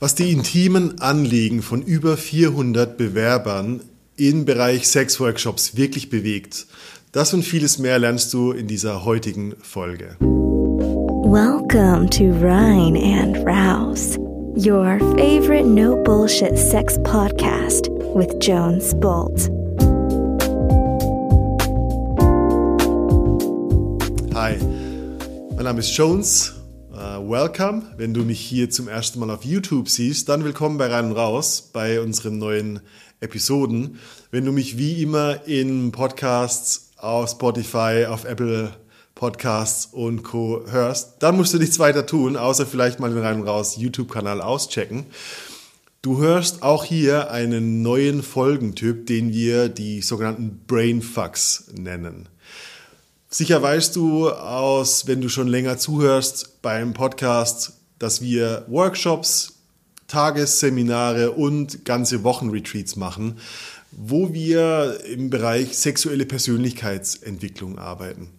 was die intimen Anliegen von über 400 Bewerbern im Bereich Sexworkshops wirklich bewegt. Das und vieles mehr lernst du in dieser heutigen Folge. Welcome to Rhine and Rouse, your favorite no bullshit sex podcast with Jones Bolt. Hi, mein Name ist Jones welcome. Wenn du mich hier zum ersten Mal auf YouTube siehst, dann willkommen bei Rein und Raus, bei unseren neuen Episoden. Wenn du mich wie immer in Podcasts auf Spotify, auf Apple Podcasts und Co. hörst, dann musst du nichts weiter tun, außer vielleicht mal den Rein und Raus YouTube-Kanal auschecken. Du hörst auch hier einen neuen Folgentyp, den wir die sogenannten Brainfucks nennen. Sicher weißt du aus, wenn du schon länger zuhörst beim Podcast, dass wir Workshops, Tagesseminare und ganze Wochenretreats machen, wo wir im Bereich sexuelle Persönlichkeitsentwicklung arbeiten.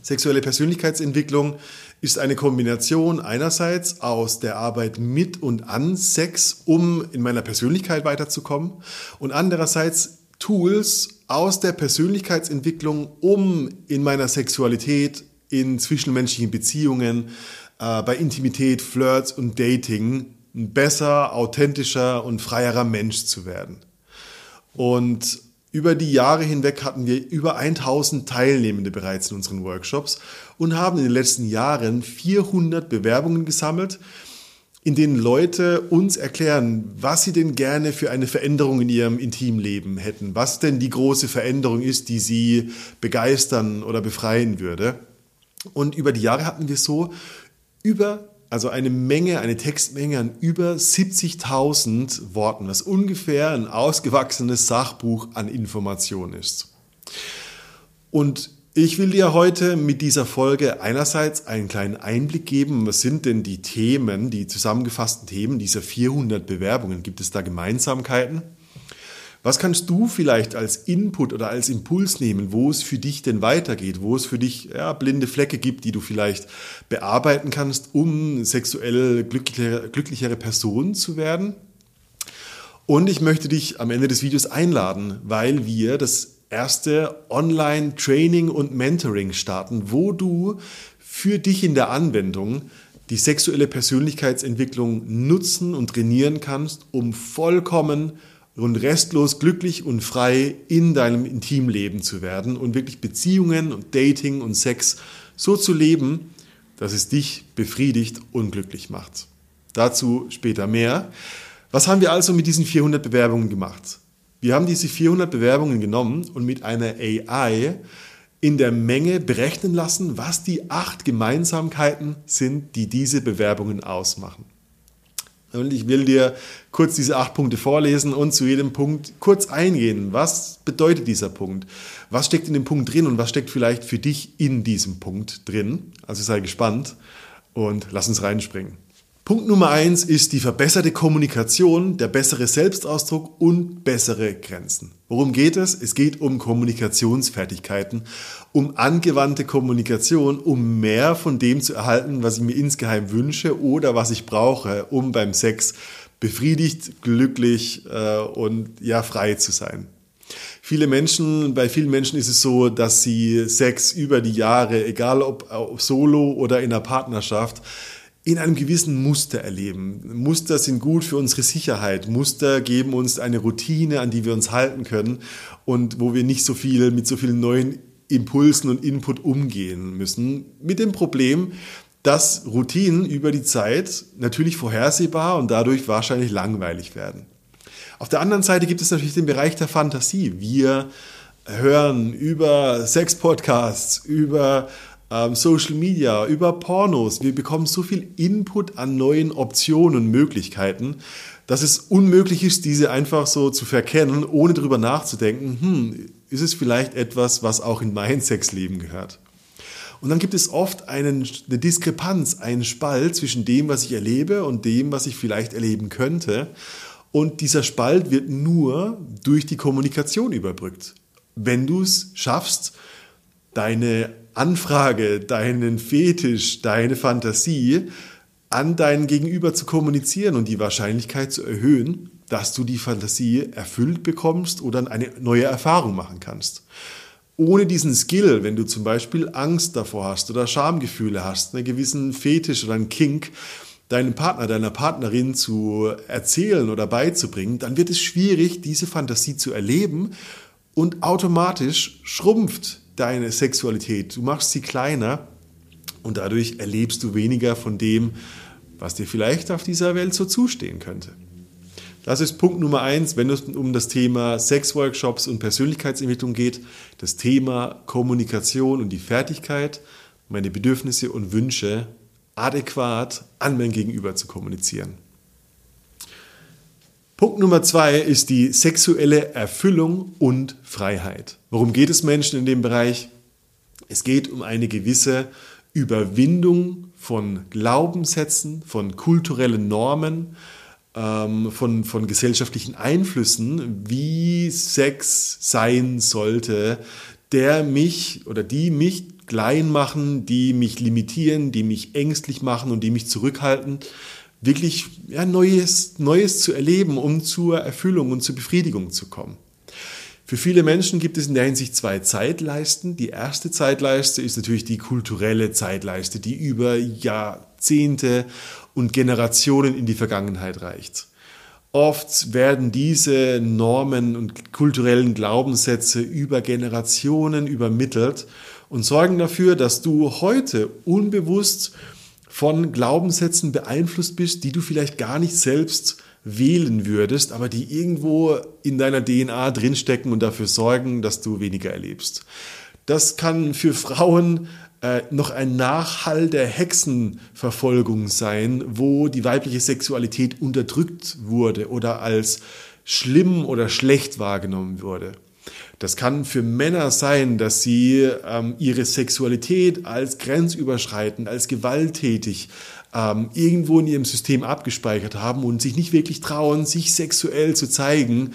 Sexuelle Persönlichkeitsentwicklung ist eine Kombination einerseits aus der Arbeit mit und an Sex, um in meiner Persönlichkeit weiterzukommen, und andererseits Tools aus der Persönlichkeitsentwicklung, um in meiner Sexualität, in zwischenmenschlichen Beziehungen, äh, bei Intimität, Flirts und Dating ein besser, authentischer und freierer Mensch zu werden. Und über die Jahre hinweg hatten wir über 1000 Teilnehmende bereits in unseren Workshops und haben in den letzten Jahren 400 Bewerbungen gesammelt, in denen Leute uns erklären, was sie denn gerne für eine Veränderung in ihrem Intimleben hätten, was denn die große Veränderung ist, die sie begeistern oder befreien würde. Und über die Jahre hatten wir so über, also eine Menge, eine Textmenge an über 70.000 Worten, was ungefähr ein ausgewachsenes Sachbuch an Informationen ist. Und ich will dir heute mit dieser Folge einerseits einen kleinen Einblick geben, was sind denn die Themen, die zusammengefassten Themen dieser 400 Bewerbungen? Gibt es da Gemeinsamkeiten? Was kannst du vielleicht als Input oder als Impuls nehmen, wo es für dich denn weitergeht, wo es für dich ja, blinde Flecke gibt, die du vielleicht bearbeiten kannst, um sexuell glücklichere, glücklichere Person zu werden? Und ich möchte dich am Ende des Videos einladen, weil wir das erste Online-Training und Mentoring starten, wo du für dich in der Anwendung die sexuelle Persönlichkeitsentwicklung nutzen und trainieren kannst, um vollkommen und restlos glücklich und frei in deinem Intimleben zu werden und wirklich Beziehungen und Dating und Sex so zu leben, dass es dich befriedigt und glücklich macht. Dazu später mehr. Was haben wir also mit diesen 400 Bewerbungen gemacht? Wir haben diese 400 Bewerbungen genommen und mit einer AI in der Menge berechnen lassen, was die acht Gemeinsamkeiten sind, die diese Bewerbungen ausmachen. Und ich will dir kurz diese acht Punkte vorlesen und zu jedem Punkt kurz eingehen. Was bedeutet dieser Punkt? Was steckt in dem Punkt drin und was steckt vielleicht für dich in diesem Punkt drin? Also sei gespannt und lass uns reinspringen. Punkt Nummer eins ist die verbesserte Kommunikation, der bessere Selbstausdruck und bessere Grenzen. Worum geht es? Es geht um Kommunikationsfertigkeiten, um angewandte Kommunikation, um mehr von dem zu erhalten, was ich mir insgeheim wünsche oder was ich brauche, um beim Sex befriedigt, glücklich äh, und ja frei zu sein. Viele Menschen, bei vielen Menschen ist es so, dass sie Sex über die Jahre, egal ob, ob solo oder in einer Partnerschaft, in einem gewissen Muster erleben. Muster sind gut für unsere Sicherheit. Muster geben uns eine Routine, an die wir uns halten können und wo wir nicht so viel mit so vielen neuen Impulsen und Input umgehen müssen. Mit dem Problem, dass Routinen über die Zeit natürlich vorhersehbar und dadurch wahrscheinlich langweilig werden. Auf der anderen Seite gibt es natürlich den Bereich der Fantasie. Wir hören über Sex-Podcasts, über Social Media, über Pornos. Wir bekommen so viel Input an neuen Optionen und Möglichkeiten, dass es unmöglich ist, diese einfach so zu verkennen, ohne darüber nachzudenken, hm, ist es vielleicht etwas, was auch in mein Sexleben gehört. Und dann gibt es oft einen, eine Diskrepanz, einen Spalt zwischen dem, was ich erlebe und dem, was ich vielleicht erleben könnte. Und dieser Spalt wird nur durch die Kommunikation überbrückt. Wenn du es schaffst, deine Anfrage, deinen Fetisch, deine Fantasie an dein Gegenüber zu kommunizieren und die Wahrscheinlichkeit zu erhöhen, dass du die Fantasie erfüllt bekommst oder eine neue Erfahrung machen kannst. Ohne diesen Skill, wenn du zum Beispiel Angst davor hast oder Schamgefühle hast, einen gewissen Fetisch oder einen Kink, deinem Partner, deiner Partnerin zu erzählen oder beizubringen, dann wird es schwierig, diese Fantasie zu erleben und automatisch schrumpft deine Sexualität. Du machst sie kleiner und dadurch erlebst du weniger von dem, was dir vielleicht auf dieser Welt so zustehen könnte. Das ist Punkt Nummer eins, wenn es um das Thema Sexworkshops und Persönlichkeitsentwicklung geht. Das Thema Kommunikation und die Fertigkeit, meine Bedürfnisse und Wünsche adäquat an mein Gegenüber zu kommunizieren. Punkt Nummer zwei ist die sexuelle Erfüllung und Freiheit. Worum geht es Menschen in dem Bereich? Es geht um eine gewisse Überwindung von Glaubenssätzen, von kulturellen Normen, ähm, von, von gesellschaftlichen Einflüssen, wie Sex sein sollte, der mich oder die mich klein machen, die mich limitieren, die mich ängstlich machen und die mich zurückhalten, wirklich ja, Neues, Neues zu erleben, um zur Erfüllung und zur Befriedigung zu kommen. Für viele Menschen gibt es in der Hinsicht zwei Zeitleisten. Die erste Zeitleiste ist natürlich die kulturelle Zeitleiste, die über Jahrzehnte und Generationen in die Vergangenheit reicht. Oft werden diese Normen und kulturellen Glaubenssätze über Generationen übermittelt und sorgen dafür, dass du heute unbewusst von Glaubenssätzen beeinflusst bist, die du vielleicht gar nicht selbst wählen würdest, aber die irgendwo in deiner DNA drinstecken und dafür sorgen, dass du weniger erlebst. Das kann für Frauen äh, noch ein Nachhall der Hexenverfolgung sein, wo die weibliche Sexualität unterdrückt wurde oder als schlimm oder schlecht wahrgenommen wurde. Das kann für Männer sein, dass sie ähm, ihre Sexualität als grenzüberschreitend, als gewalttätig ähm, irgendwo in ihrem System abgespeichert haben und sich nicht wirklich trauen, sich sexuell zu zeigen,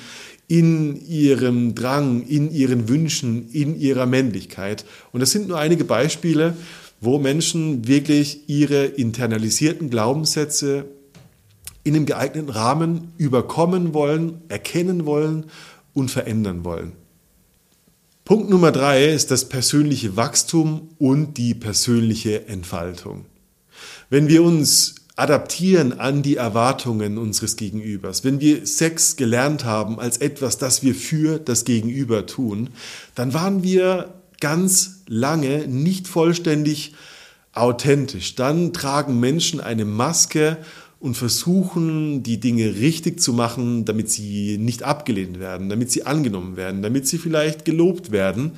in ihrem Drang, in ihren Wünschen, in ihrer Männlichkeit. Und das sind nur einige Beispiele, wo Menschen wirklich ihre internalisierten Glaubenssätze in einem geeigneten Rahmen überkommen wollen, erkennen wollen und verändern wollen. Punkt Nummer drei ist das persönliche Wachstum und die persönliche Entfaltung. Wenn wir uns adaptieren an die Erwartungen unseres Gegenübers. Wenn wir Sex gelernt haben als etwas, das wir für das Gegenüber tun, dann waren wir ganz lange nicht vollständig authentisch. Dann tragen Menschen eine Maske und versuchen, die Dinge richtig zu machen, damit sie nicht abgelehnt werden, damit sie angenommen werden, damit sie vielleicht gelobt werden.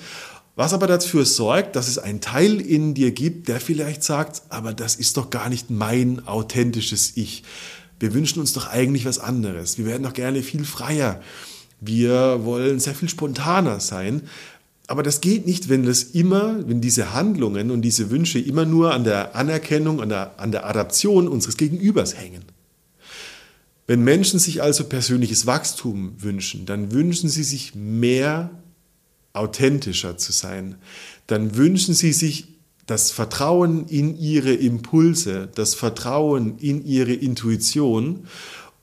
Was aber dafür sorgt, dass es einen Teil in dir gibt, der vielleicht sagt, aber das ist doch gar nicht mein authentisches Ich. Wir wünschen uns doch eigentlich was anderes. Wir werden doch gerne viel freier. Wir wollen sehr viel spontaner sein. Aber das geht nicht, wenn das immer, wenn diese Handlungen und diese Wünsche immer nur an der Anerkennung, an der, an der Adaption unseres Gegenübers hängen. Wenn Menschen sich also persönliches Wachstum wünschen, dann wünschen sie sich mehr authentischer zu sein, dann wünschen sie sich das Vertrauen in ihre Impulse, das Vertrauen in ihre Intuition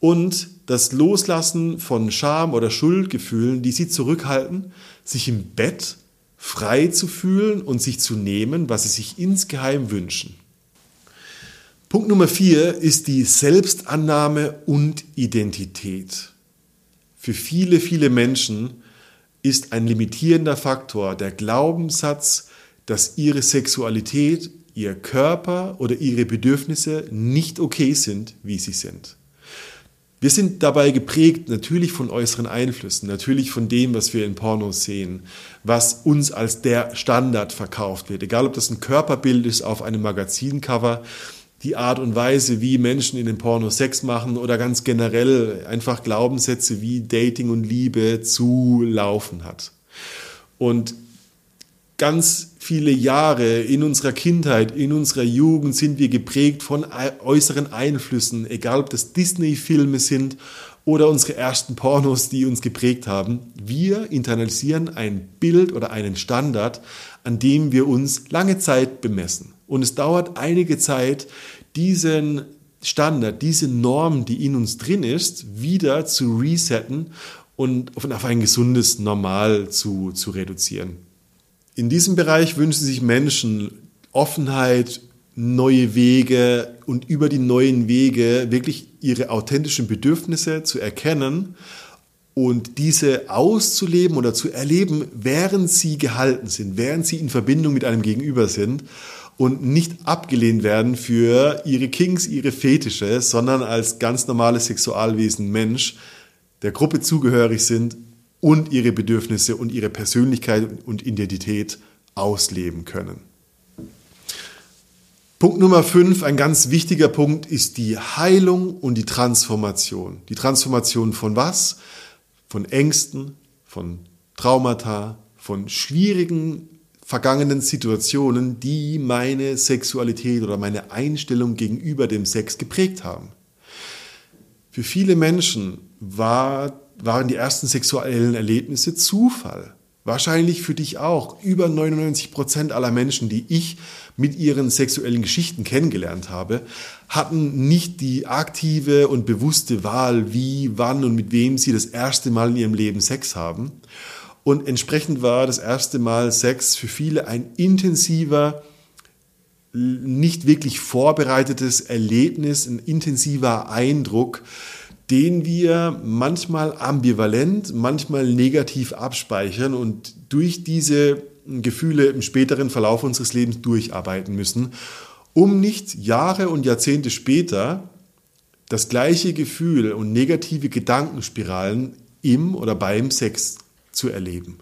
und das Loslassen von Scham oder Schuldgefühlen, die sie zurückhalten, sich im Bett frei zu fühlen und sich zu nehmen, was sie sich insgeheim wünschen. Punkt Nummer vier ist die Selbstannahme und Identität. Für viele, viele Menschen ist ein limitierender Faktor der Glaubenssatz, dass ihre Sexualität, ihr Körper oder ihre Bedürfnisse nicht okay sind, wie sie sind. Wir sind dabei geprägt natürlich von äußeren Einflüssen, natürlich von dem, was wir in Pornos sehen, was uns als der Standard verkauft wird. Egal, ob das ein Körperbild ist auf einem Magazincover die Art und Weise, wie Menschen in den Pornos Sex machen oder ganz generell einfach Glaubenssätze, wie Dating und Liebe zu laufen hat. Und ganz viele Jahre in unserer Kindheit, in unserer Jugend sind wir geprägt von äußeren Einflüssen, egal ob das Disney-Filme sind oder unsere ersten Pornos, die uns geprägt haben. Wir internalisieren ein Bild oder einen Standard, an dem wir uns lange Zeit bemessen. Und es dauert einige Zeit, diesen Standard, diese Norm, die in uns drin ist, wieder zu resetten und auf ein gesundes Normal zu, zu reduzieren. In diesem Bereich wünschen sich Menschen Offenheit, neue Wege und über die neuen Wege wirklich ihre authentischen Bedürfnisse zu erkennen und diese auszuleben oder zu erleben, während sie gehalten sind, während sie in Verbindung mit einem Gegenüber sind und nicht abgelehnt werden für ihre Kings, ihre Fetische, sondern als ganz normales Sexualwesen Mensch der Gruppe zugehörig sind und ihre Bedürfnisse und ihre Persönlichkeit und Identität ausleben können. Punkt Nummer fünf, ein ganz wichtiger Punkt, ist die Heilung und die Transformation. Die Transformation von was? Von Ängsten, von Traumata, von schwierigen vergangenen Situationen, die meine Sexualität oder meine Einstellung gegenüber dem Sex geprägt haben. Für viele Menschen war, waren die ersten sexuellen Erlebnisse Zufall. Wahrscheinlich für dich auch. Über 99 Prozent aller Menschen, die ich mit ihren sexuellen Geschichten kennengelernt habe, hatten nicht die aktive und bewusste Wahl, wie, wann und mit wem sie das erste Mal in ihrem Leben Sex haben. Und entsprechend war das erste Mal Sex für viele ein intensiver, nicht wirklich vorbereitetes Erlebnis, ein intensiver Eindruck, den wir manchmal ambivalent, manchmal negativ abspeichern und durch diese Gefühle im späteren Verlauf unseres Lebens durcharbeiten müssen, um nicht Jahre und Jahrzehnte später das gleiche Gefühl und negative Gedankenspiralen im oder beim Sex zu erleben.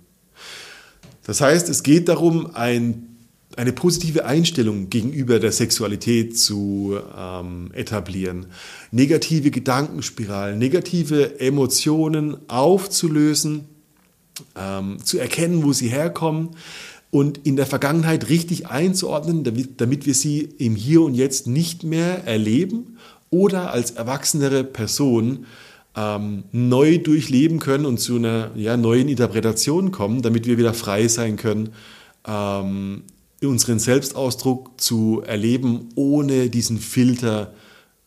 Das heißt, es geht darum, ein eine positive Einstellung gegenüber der Sexualität zu ähm, etablieren, negative Gedankenspiralen, negative Emotionen aufzulösen, ähm, zu erkennen, wo sie herkommen und in der Vergangenheit richtig einzuordnen, damit, damit wir sie im Hier und Jetzt nicht mehr erleben oder als erwachsenere Person ähm, neu durchleben können und zu einer ja, neuen Interpretation kommen, damit wir wieder frei sein können, ähm, unseren Selbstausdruck zu erleben, ohne diesen Filter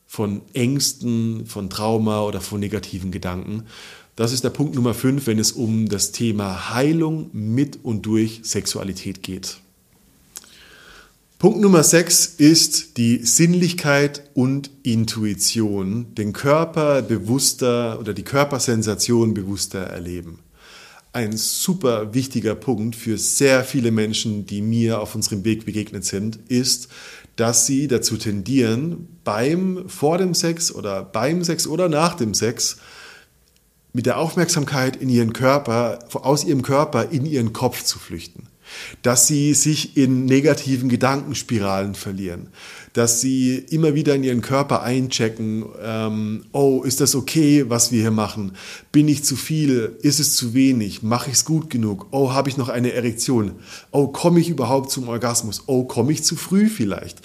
von Ängsten, von Trauma oder von negativen Gedanken. Das ist der Punkt Nummer 5, wenn es um das Thema Heilung mit und durch Sexualität geht. Punkt Nummer 6 ist die Sinnlichkeit und Intuition, den Körper bewusster oder die Körpersensation bewusster erleben ein super wichtiger Punkt für sehr viele Menschen, die mir auf unserem Weg begegnet sind, ist, dass sie dazu tendieren, beim vor dem Sex oder beim Sex oder nach dem Sex mit der Aufmerksamkeit in ihren Körper, aus ihrem Körper in ihren Kopf zu flüchten. Dass sie sich in negativen Gedankenspiralen verlieren, dass sie immer wieder in ihren Körper einchecken, ähm, oh, ist das okay, was wir hier machen? Bin ich zu viel? Ist es zu wenig? Mache ich es gut genug? Oh, habe ich noch eine Erektion? Oh, komme ich überhaupt zum Orgasmus? Oh, komme ich zu früh vielleicht?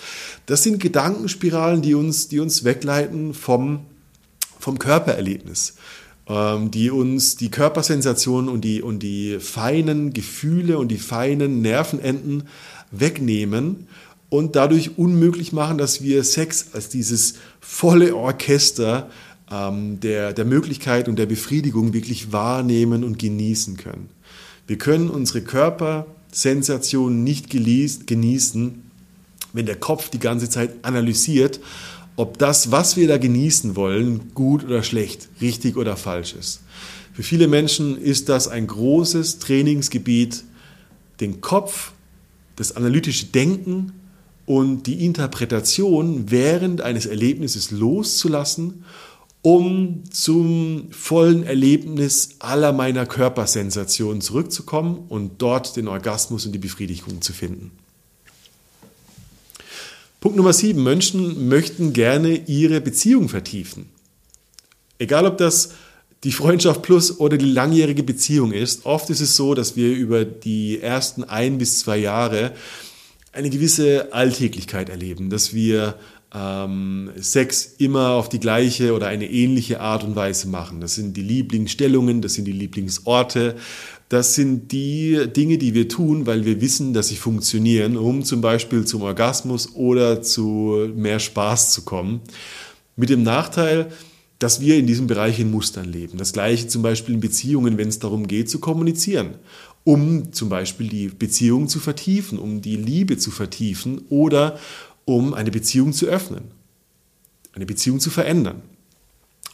Das sind Gedankenspiralen, die uns, die uns wegleiten vom, vom Körpererlebnis. Ähm, die uns die Körpersensationen und die, und die feinen Gefühle und die feinen Nervenenden wegnehmen und dadurch unmöglich machen, dass wir Sex als dieses volle Orchester ähm, der, der Möglichkeit und der Befriedigung wirklich wahrnehmen und genießen können. Wir können unsere Körpersensationen nicht genießen, wenn der Kopf die ganze Zeit analysiert ob das, was wir da genießen wollen, gut oder schlecht, richtig oder falsch ist. Für viele Menschen ist das ein großes Trainingsgebiet, den Kopf, das analytische Denken und die Interpretation während eines Erlebnisses loszulassen, um zum vollen Erlebnis aller meiner Körpersensationen zurückzukommen und dort den Orgasmus und die Befriedigung zu finden. Punkt Nummer sieben. Menschen möchten gerne ihre Beziehung vertiefen. Egal ob das die Freundschaft plus oder die langjährige Beziehung ist. Oft ist es so, dass wir über die ersten ein bis zwei Jahre eine gewisse Alltäglichkeit erleben, dass wir ähm, Sex immer auf die gleiche oder eine ähnliche Art und Weise machen. Das sind die Lieblingsstellungen, das sind die Lieblingsorte, das sind die Dinge, die wir tun, weil wir wissen, dass sie funktionieren, um zum Beispiel zum Orgasmus oder zu mehr Spaß zu kommen. Mit dem Nachteil, dass wir in diesem Bereich in Mustern leben. Das gleiche zum Beispiel in Beziehungen, wenn es darum geht, zu kommunizieren, um zum Beispiel die Beziehung zu vertiefen, um die Liebe zu vertiefen oder um eine Beziehung zu öffnen, eine Beziehung zu verändern.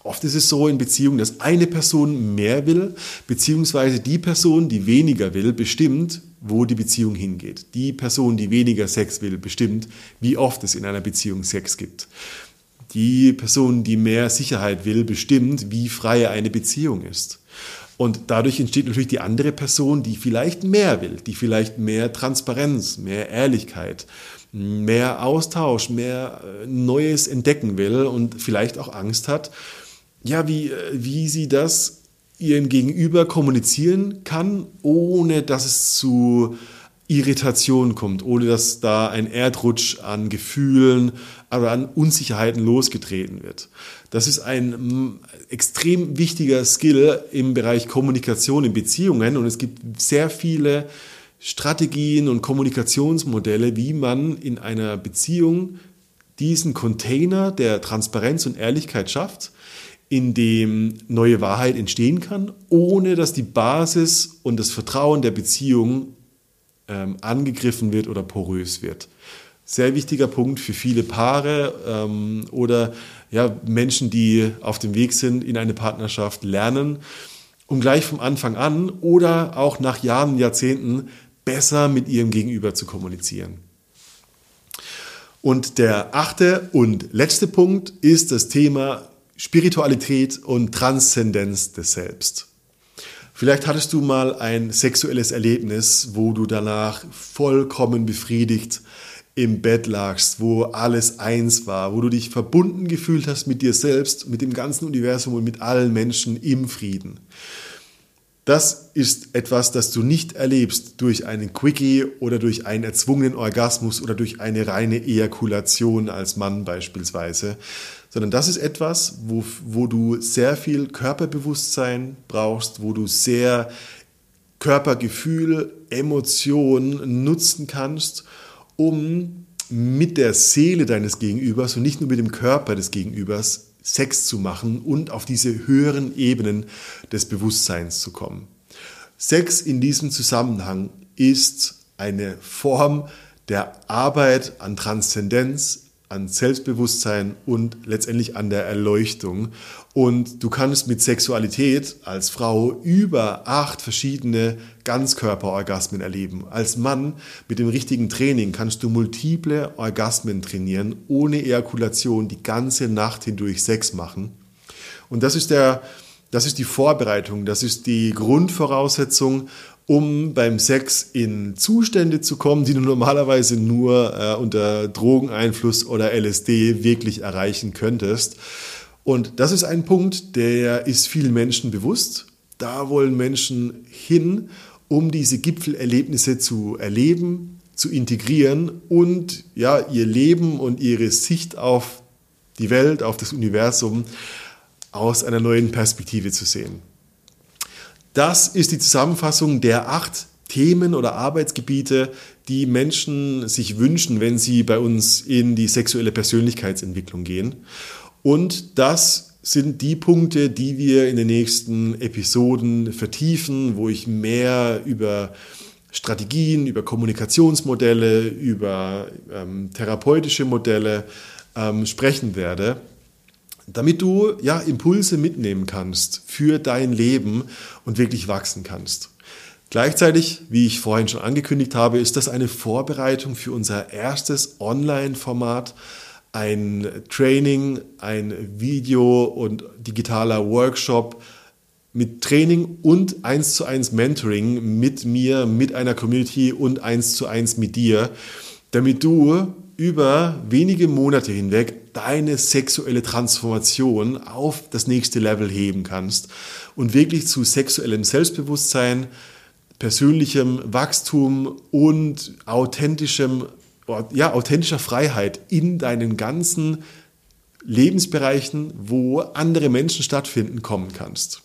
Oft ist es so in Beziehungen, dass eine Person mehr will, beziehungsweise die Person, die weniger will, bestimmt, wo die Beziehung hingeht. Die Person, die weniger Sex will, bestimmt, wie oft es in einer Beziehung Sex gibt. Die Person, die mehr Sicherheit will, bestimmt, wie frei eine Beziehung ist. Und dadurch entsteht natürlich die andere Person, die vielleicht mehr will, die vielleicht mehr Transparenz, mehr Ehrlichkeit, mehr Austausch, mehr äh, Neues entdecken will und vielleicht auch Angst hat, ja, wie, äh, wie sie das ihrem Gegenüber kommunizieren kann, ohne dass es zu Irritation kommt, ohne dass da ein Erdrutsch an Gefühlen oder an Unsicherheiten losgetreten wird. Das ist ein mm, extrem wichtiger Skill im Bereich Kommunikation in Beziehungen und es gibt sehr viele Strategien und Kommunikationsmodelle, wie man in einer Beziehung diesen Container der Transparenz und Ehrlichkeit schafft, in dem neue Wahrheit entstehen kann, ohne dass die Basis und das Vertrauen der Beziehung ähm, angegriffen wird oder porös wird. Sehr wichtiger Punkt für viele Paare ähm, oder ja, Menschen, die auf dem Weg sind in eine Partnerschaft, lernen, um gleich vom Anfang an oder auch nach Jahren, Jahrzehnten besser mit ihrem Gegenüber zu kommunizieren. Und der achte und letzte Punkt ist das Thema Spiritualität und Transzendenz des Selbst. Vielleicht hattest du mal ein sexuelles Erlebnis, wo du danach vollkommen befriedigt im Bett lagst, wo alles eins war, wo du dich verbunden gefühlt hast mit dir selbst, mit dem ganzen Universum und mit allen Menschen im Frieden. Das ist etwas, das du nicht erlebst durch einen Quickie oder durch einen erzwungenen Orgasmus oder durch eine reine Ejakulation als Mann beispielsweise, sondern das ist etwas, wo, wo du sehr viel Körperbewusstsein brauchst, wo du sehr Körpergefühl, Emotionen nutzen kannst, um mit der Seele deines Gegenübers und nicht nur mit dem Körper des Gegenübers Sex zu machen und auf diese höheren Ebenen des Bewusstseins zu kommen. Sex in diesem Zusammenhang ist eine Form der Arbeit an Transzendenz, an Selbstbewusstsein und letztendlich an der Erleuchtung. Und du kannst mit Sexualität als Frau über acht verschiedene Ganzkörperorgasmen erleben. Als Mann mit dem richtigen Training kannst du multiple Orgasmen trainieren, ohne Ejakulation die ganze Nacht hindurch Sex machen. Und das ist der, das ist die Vorbereitung, das ist die Grundvoraussetzung, um beim Sex in Zustände zu kommen, die du normalerweise nur äh, unter Drogeneinfluss oder LSD wirklich erreichen könntest. Und das ist ein Punkt, der ist vielen Menschen bewusst. Da wollen Menschen hin, um diese Gipfelerlebnisse zu erleben, zu integrieren und ja, ihr Leben und ihre Sicht auf die Welt, auf das Universum aus einer neuen Perspektive zu sehen. Das ist die Zusammenfassung der acht Themen oder Arbeitsgebiete, die Menschen sich wünschen, wenn sie bei uns in die sexuelle Persönlichkeitsentwicklung gehen. Und das sind die Punkte, die wir in den nächsten Episoden vertiefen, wo ich mehr über Strategien, über Kommunikationsmodelle, über ähm, therapeutische Modelle ähm, sprechen werde damit du ja Impulse mitnehmen kannst für dein Leben und wirklich wachsen kannst. Gleichzeitig, wie ich vorhin schon angekündigt habe, ist das eine Vorbereitung für unser erstes Online-Format, ein Training, ein Video und digitaler Workshop mit Training und eins zu eins Mentoring mit mir, mit einer Community und eins zu eins mit dir, damit du über wenige Monate hinweg deine sexuelle Transformation auf das nächste Level heben kannst und wirklich zu sexuellem Selbstbewusstsein, persönlichem Wachstum und authentischem, ja, authentischer Freiheit in deinen ganzen Lebensbereichen, wo andere Menschen stattfinden, kommen kannst.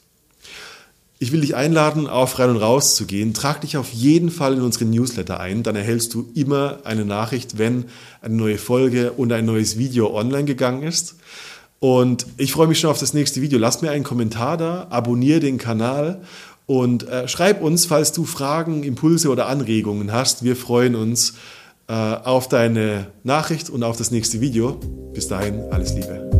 Ich will dich einladen, auf Rein und Raus zu gehen. Trag dich auf jeden Fall in unseren Newsletter ein. Dann erhältst du immer eine Nachricht, wenn eine neue Folge und ein neues Video online gegangen ist. Und ich freue mich schon auf das nächste Video. Lass mir einen Kommentar da, abonniere den Kanal und äh, schreib uns, falls du Fragen, Impulse oder Anregungen hast. Wir freuen uns äh, auf deine Nachricht und auf das nächste Video. Bis dahin, alles Liebe.